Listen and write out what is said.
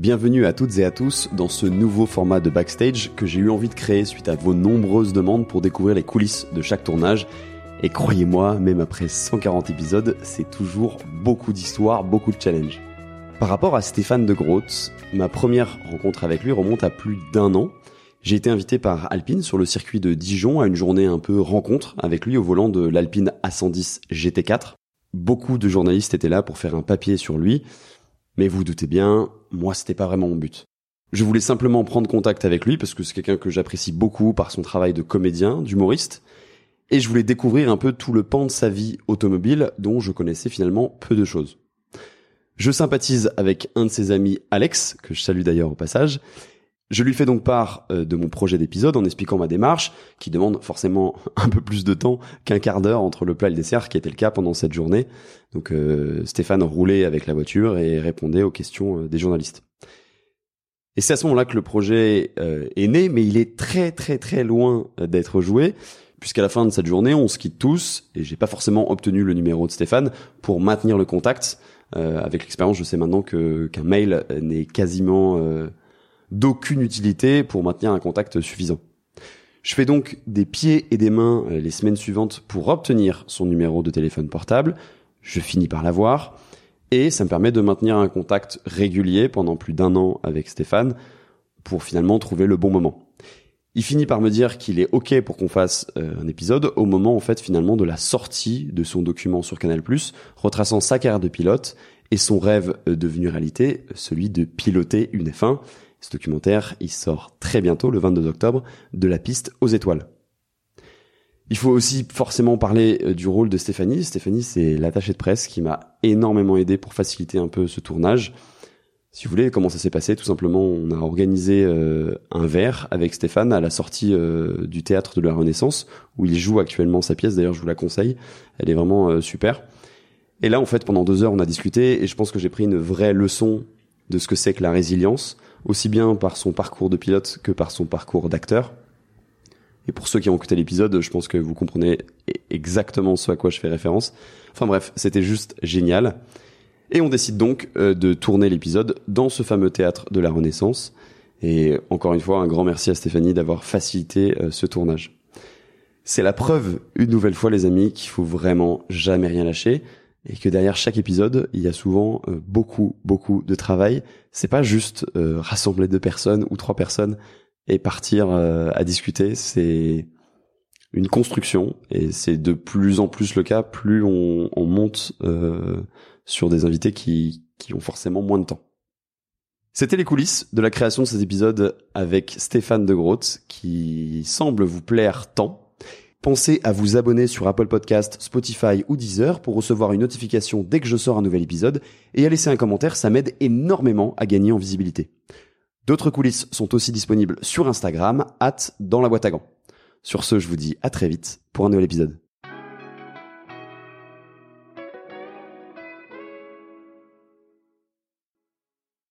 Bienvenue à toutes et à tous dans ce nouveau format de backstage que j'ai eu envie de créer suite à vos nombreuses demandes pour découvrir les coulisses de chaque tournage. Et croyez-moi, même après 140 épisodes, c'est toujours beaucoup d'histoires, beaucoup de challenges. Par rapport à Stéphane de Groot, ma première rencontre avec lui remonte à plus d'un an. J'ai été invité par Alpine sur le circuit de Dijon à une journée un peu rencontre avec lui au volant de l'Alpine A110 GT4. Beaucoup de journalistes étaient là pour faire un papier sur lui, mais vous doutez bien, moi c'était pas vraiment mon but. Je voulais simplement prendre contact avec lui parce que c'est quelqu'un que j'apprécie beaucoup par son travail de comédien, d'humoriste, et je voulais découvrir un peu tout le pan de sa vie automobile dont je connaissais finalement peu de choses. Je sympathise avec un de ses amis, Alex, que je salue d'ailleurs au passage, je lui fais donc part euh, de mon projet d'épisode en expliquant ma démarche, qui demande forcément un peu plus de temps qu'un quart d'heure entre le plat et le dessert, qui était le cas pendant cette journée. Donc euh, Stéphane roulait avec la voiture et répondait aux questions euh, des journalistes. Et c'est à ce moment-là que le projet est né, mais il est très très très loin d'être joué, puisqu'à la fin de cette journée, on se quitte tous, et j'ai pas forcément obtenu le numéro de Stéphane pour maintenir le contact. avec l'expérience, je sais maintenant que qu'un mail n'est quasiment d'aucune utilité pour maintenir un contact suffisant. Je fais donc des pieds et des mains euh, les semaines suivantes pour obtenir son numéro de téléphone portable. Je finis par l'avoir et ça me permet de maintenir un contact régulier pendant plus d'un an avec Stéphane pour finalement trouver le bon moment. Il finit par me dire qu'il est OK pour qu'on fasse euh, un épisode au moment en fait finalement de la sortie de son document sur Canal+, retraçant sa carrière de pilote et son rêve euh, devenu réalité, celui de piloter une F1 ce documentaire, il sort très bientôt, le 22 octobre, de la piste aux étoiles. Il faut aussi forcément parler euh, du rôle de Stéphanie. Stéphanie, c'est l'attachée de presse qui m'a énormément aidé pour faciliter un peu ce tournage. Si vous voulez, comment ça s'est passé? Tout simplement, on a organisé euh, un verre avec Stéphane à la sortie euh, du théâtre de la Renaissance, où il joue actuellement sa pièce. D'ailleurs, je vous la conseille. Elle est vraiment super. Et là, en fait, pendant deux heures, on a discuté, et je pense que j'ai pris une vraie leçon de ce que c'est que la résilience aussi bien par son parcours de pilote que par son parcours d'acteur. Et pour ceux qui ont écouté l'épisode, je pense que vous comprenez exactement ce à quoi je fais référence. Enfin bref, c'était juste génial. Et on décide donc euh, de tourner l'épisode dans ce fameux théâtre de la Renaissance. Et encore une fois, un grand merci à Stéphanie d'avoir facilité euh, ce tournage. C'est la preuve, une nouvelle fois les amis, qu'il faut vraiment jamais rien lâcher et que derrière chaque épisode, il y a souvent euh, beaucoup, beaucoup de travail. C'est pas juste euh, rassembler deux personnes ou trois personnes et partir euh, à discuter. C'est une construction et c'est de plus en plus le cas. Plus on, on monte sur des invités qui, qui ont forcément moins de temps. C'était les coulisses de la création de cet épisode avec Stéphane de Groot qui semble vous plaire tant Pensez à vous abonner sur Apple Podcast, Spotify ou Deezer pour recevoir une notification dès que je sors un nouvel épisode et à laisser un commentaire, ça m'aide énormément à gagner en visibilité. D'autres coulisses sont aussi disponibles sur Instagram, at dans la boîte à gants. Sur ce, je vous dis à très vite pour un nouvel épisode.